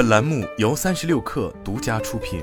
本栏目由三十六氪独家出品。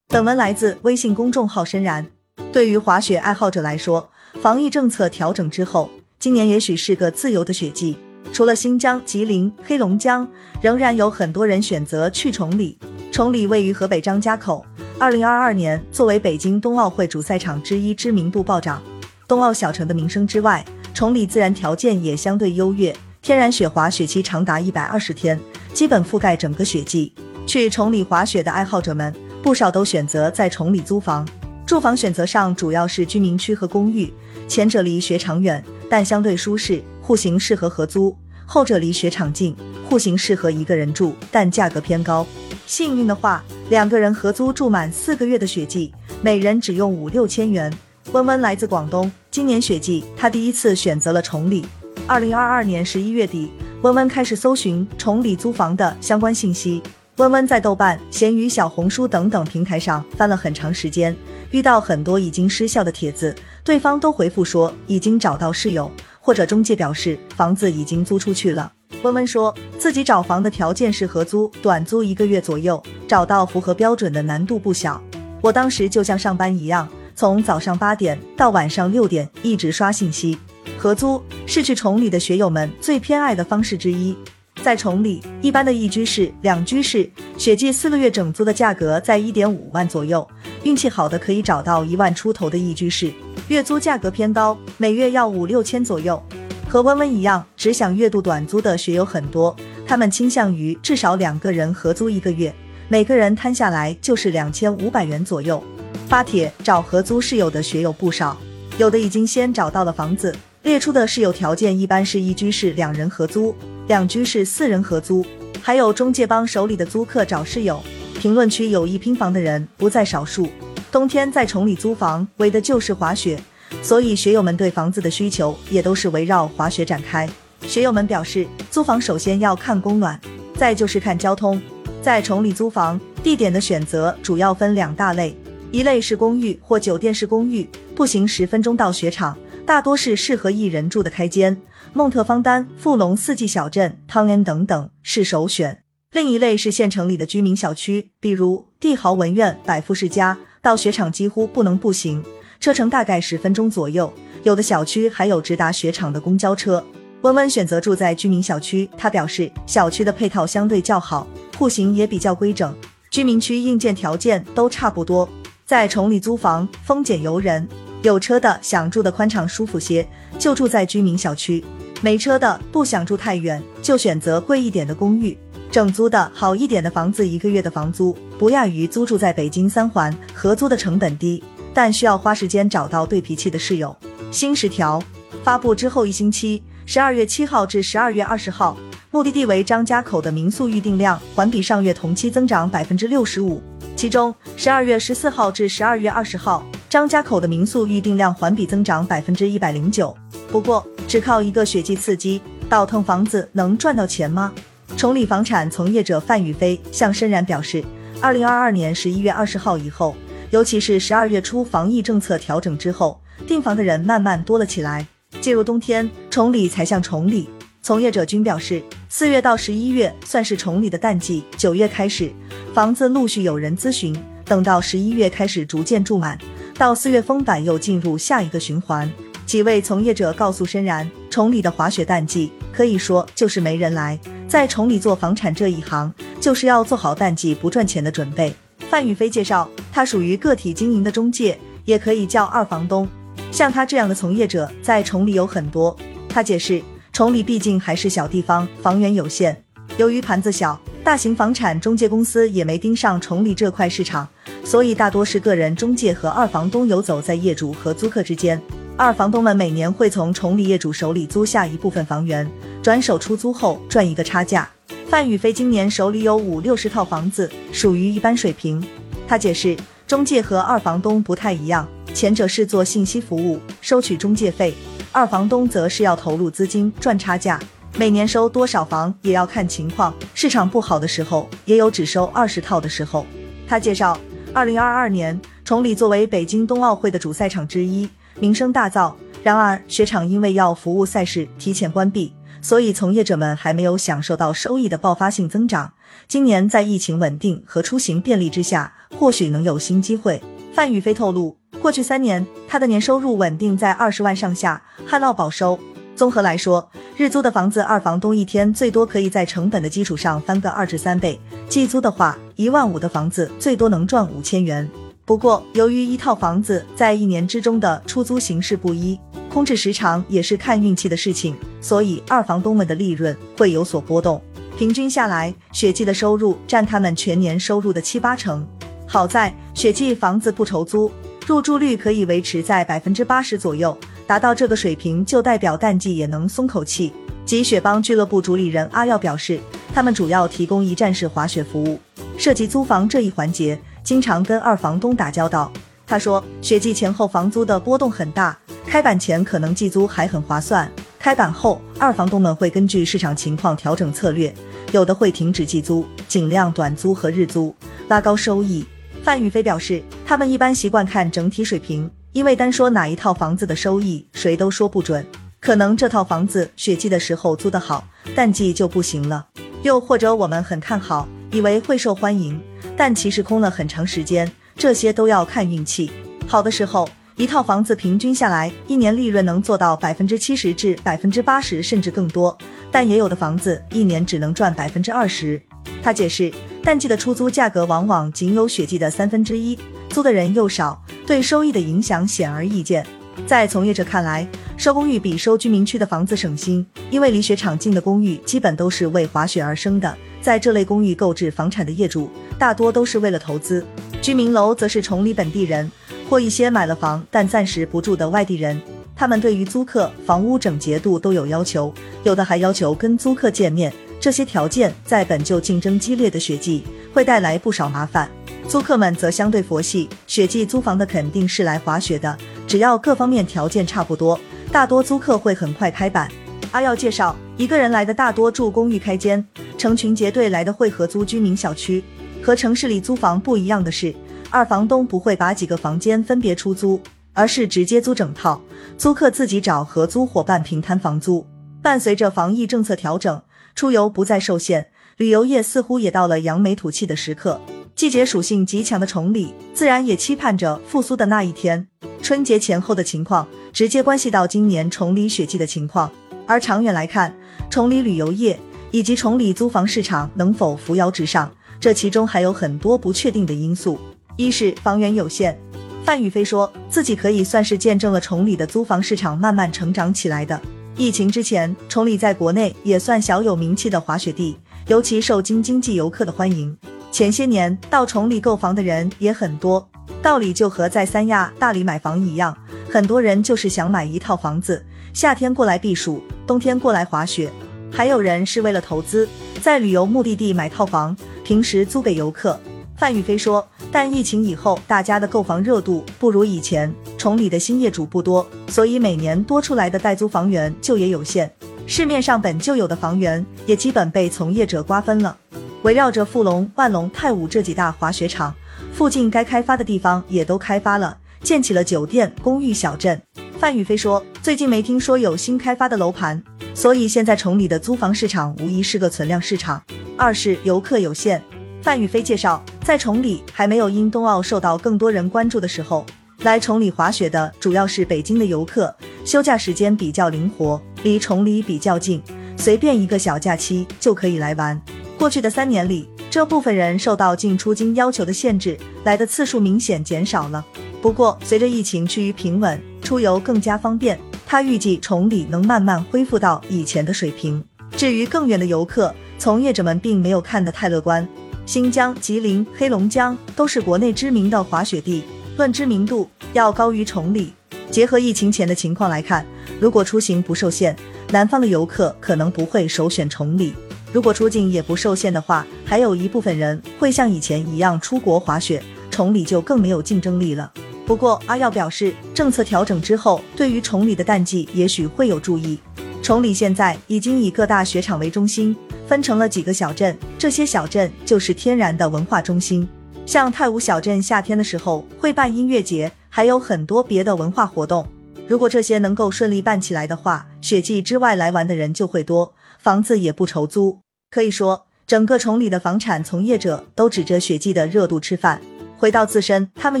本文来自微信公众号“深燃”。对于滑雪爱好者来说，防疫政策调整之后，今年也许是个自由的雪季。除了新疆、吉林、黑龙江，仍然有很多人选择去崇礼。崇礼位于河北张家口，二零二二年作为北京冬奥会主赛场之一，知名度暴涨。冬奥小城的名声之外，崇礼自然条件也相对优越，天然雪滑雪期长达一百二十天，基本覆盖整个雪季。去崇礼滑雪的爱好者们。不少都选择在崇礼租房，住房选择上主要是居民区和公寓，前者离雪场远，但相对舒适，户型适合合租；后者离雪场近，户型适合一个人住，但价格偏高。幸运的话，两个人合租住满四个月的雪季，每人只用五六千元。温温来自广东，今年雪季他第一次选择了崇礼。二零二二年十一月底，温温开始搜寻崇礼租房的相关信息。温温在豆瓣、闲鱼、小红书等等平台上翻了很长时间，遇到很多已经失效的帖子，对方都回复说已经找到室友，或者中介表示房子已经租出去了。温温说自己找房的条件是合租，短租一个月左右，找到符合标准的难度不小。我当时就像上班一样，从早上八点到晚上六点一直刷信息。合租是去崇礼的学友们最偏爱的方式之一。在崇礼，一般的一居室、两居室，雪季四个月整租的价格在一点五万左右，运气好的可以找到一万出头的一居室，月租价格偏高，每月要五六千左右。和温温一样，只想月度短租的学友很多，他们倾向于至少两个人合租一个月，每个人摊下来就是两千五百元左右。发帖找合租室友的学友不少，有的已经先找到了房子，列出的室友条件一般是一居室两人合租。两居室四人合租，还有中介帮手里的租客找室友。评论区有一拼房的人不在少数。冬天在崇礼租房，为的就是滑雪，所以学友们对房子的需求也都是围绕滑雪展开。学友们表示，租房首先要看供暖，再就是看交通。在崇礼租房，地点的选择主要分两大类，一类是公寓或酒店式公寓，步行十分钟到雪场，大多是适合一人住的开间。孟特方丹、富隆四季小镇、汤恩等等是首选。另一类是县城里的居民小区，比如帝豪文苑、百富世家，到雪场几乎不能步行，车程大概十分钟左右。有的小区还有直达雪场的公交车。温温选择住在居民小区，他表示小区的配套相对较好，户型也比较规整，居民区硬件条件都差不多。在崇礼租房，丰俭由人，有车的想住的宽敞舒服些，就住在居民小区。没车的不想住太远，就选择贵一点的公寓。整租的好一点的房子，一个月的房租不亚于租住在北京三环，合租的成本低，但需要花时间找到对脾气的室友。新十条发布之后一星期，十二月七号至十二月二十号，目的地为张家口的民宿预订量环比上月同期增长百分之六十五，其中十二月十四号至十二月二十号，张家口的民宿预订量环比增长百分之一百零九。不过。只靠一个雪季刺激倒腾房子能赚到钱吗？崇礼房产从业者范宇飞向深然表示，二零二二年十一月二十号以后，尤其是十二月初防疫政策调整之后，订房的人慢慢多了起来。进入冬天，崇礼才像崇礼。从业者均表示，四月到十一月算是崇礼的淡季，九月开始房子陆续有人咨询，等到十一月开始逐渐住满，到四月封板又进入下一个循环。几位从业者告诉深然，崇礼的滑雪淡季可以说就是没人来。在崇礼做房产这一行，就是要做好淡季不赚钱的准备。范宇飞介绍，他属于个体经营的中介，也可以叫二房东。像他这样的从业者在崇礼有很多。他解释，崇礼毕竟还是小地方，房源有限，由于盘子小，大型房产中介公司也没盯上崇礼这块市场，所以大多是个人中介和二房东游走在业主和租客之间。二房东们每年会从崇礼业主手里租下一部分房源，转手出租后赚一个差价。范宇飞今年手里有五六十套房子，属于一般水平。他解释，中介和二房东不太一样，前者是做信息服务，收取中介费；二房东则是要投入资金赚差价，每年收多少房也要看情况，市场不好的时候也有只收二十套的时候。他介绍，二零二二年崇礼作为北京冬奥会的主赛场之一。名声大噪，然而雪场因为要服务赛事，提前关闭，所以从业者们还没有享受到收益的爆发性增长。今年在疫情稳定和出行便利之下，或许能有新机会。范宇飞透露，过去三年他的年收入稳定在二十万上下，旱涝保收。综合来说，日租的房子二房东一天最多可以在成本的基础上翻个二至三倍，季租的话，一万五的房子最多能赚五千元。不过，由于一套房子在一年之中的出租形式不一，空置时长也是看运气的事情，所以二房东们的利润会有所波动。平均下来，雪季的收入占他们全年收入的七八成。好在雪季房子不愁租，入住率可以维持在百分之八十左右，达到这个水平就代表淡季也能松口气。及雪邦俱乐部主理人阿耀表示，他们主要提供一站式滑雪服务，涉及租房这一环节。经常跟二房东打交道，他说，雪季前后房租的波动很大，开板前可能季租还很划算，开板后二房东们会根据市场情况调整策略，有的会停止季租，尽量短租和日租，拉高收益。范宇飞表示，他们一般习惯看整体水平，因为单说哪一套房子的收益，谁都说不准，可能这套房子雪季的时候租得好，淡季就不行了，又或者我们很看好，以为会受欢迎。但其实空了很长时间，这些都要看运气。好的时候，一套房子平均下来一年利润能做到百分之七十至百分之八十，甚至更多。但也有的房子一年只能赚百分之二十。他解释，淡季的出租价格往往仅有雪季的三分之一，租的人又少，对收益的影响显而易见。在从业者看来，收公寓比收居民区的房子省心，因为离雪场近的公寓基本都是为滑雪而生的。在这类公寓购置房产的业主。大多都是为了投资，居民楼则是崇礼本地人或一些买了房但暂时不住的外地人。他们对于租客房屋整洁度都有要求，有的还要求跟租客见面。这些条件在本就竞争激烈的雪季会带来不少麻烦。租客们则相对佛系，雪季租房的肯定是来滑雪的，只要各方面条件差不多，大多租客会很快开板。阿耀介绍，一个人来的大多住公寓开间，成群结队来的会合租居民小区。和城市里租房不一样的是，二房东不会把几个房间分别出租，而是直接租整套，租客自己找合租伙伴平摊房租。伴随着防疫政策调整，出游不再受限，旅游业似乎也到了扬眉吐气的时刻。季节属性极强的崇礼，自然也期盼着复苏的那一天。春节前后的情况，直接关系到今年崇礼雪季的情况。而长远来看，崇礼旅游业以及崇礼租房市场能否扶摇直上？这其中还有很多不确定的因素，一是房源有限。范宇飞说自己可以算是见证了崇礼的租房市场慢慢成长起来的。疫情之前，崇礼在国内也算小有名气的滑雪地，尤其受京津冀游客的欢迎。前些年到崇礼购房的人也很多，道理就和在三亚、大理买房一样，很多人就是想买一套房子，夏天过来避暑，冬天过来滑雪。还有人是为了投资，在旅游目的地买套房。平时租给游客，范宇飞说，但疫情以后，大家的购房热度不如以前，崇礼的新业主不多，所以每年多出来的代租房源就也有限，市面上本就有的房源也基本被从业者瓜分了。围绕着富龙、万龙、泰武这几大滑雪场，附近该开发的地方也都开发了，建起了酒店、公寓小镇。范宇飞说，最近没听说有新开发的楼盘，所以现在崇礼的租房市场无疑是个存量市场。二是游客有限。范宇飞介绍，在崇礼还没有因冬奥受到更多人关注的时候，来崇礼滑雪的主要是北京的游客，休假时间比较灵活，离崇礼比较近，随便一个小假期就可以来玩。过去的三年里，这部分人受到进出京要求的限制，来的次数明显减少了。不过，随着疫情趋于平稳，出游更加方便，他预计崇礼能慢慢恢复到以前的水平。至于更远的游客，从业者们并没有看得太乐观。新疆、吉林、黑龙江都是国内知名的滑雪地，论知名度要高于崇礼。结合疫情前的情况来看，如果出行不受限，南方的游客可能不会首选崇礼；如果出境也不受限的话，还有一部分人会像以前一样出国滑雪，崇礼就更没有竞争力了。不过阿耀表示，政策调整之后，对于崇礼的淡季也许会有注意。崇礼现在已经以各大雪场为中心，分成了几个小镇，这些小镇就是天然的文化中心。像太武小镇，夏天的时候会办音乐节，还有很多别的文化活动。如果这些能够顺利办起来的话，雪季之外来玩的人就会多，房子也不愁租。可以说，整个崇礼的房产从业者都指着雪季的热度吃饭。回到自身，他们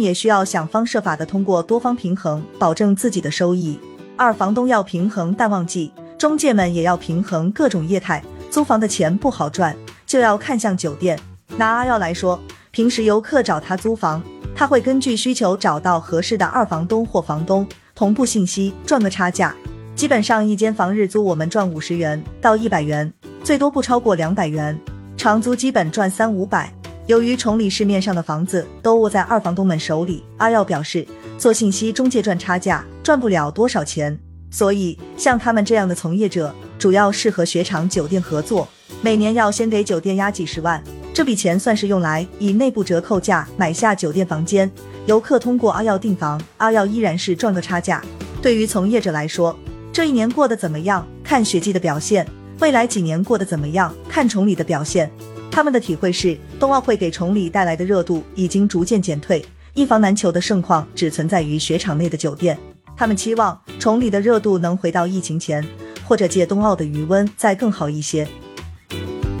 也需要想方设法的通过多方平衡，保证自己的收益。二房东要平衡淡旺季，中介们也要平衡各种业态。租房的钱不好赚，就要看向酒店。拿阿耀来说，平时游客找他租房，他会根据需求找到合适的二房东或房东。同步信息赚个差价，基本上一间房日租我们赚五十元到一百元，最多不超过两百元，长租基本赚三五百。由于崇礼市面上的房子都握在二房东们手里，阿耀表示做信息中介赚差价赚不了多少钱，所以像他们这样的从业者，主要适合雪场酒店合作，每年要先给酒店压几十万，这笔钱算是用来以内部折扣价买下酒店房间。游客通过阿耀订房，阿耀依然是赚个差价。对于从业者来说，这一年过得怎么样，看雪季的表现；未来几年过得怎么样，看崇礼的表现。他们的体会是，冬奥会给崇礼带来的热度已经逐渐减退，一房难求的盛况只存在于雪场内的酒店。他们期望崇礼的热度能回到疫情前，或者借冬奥的余温再更好一些。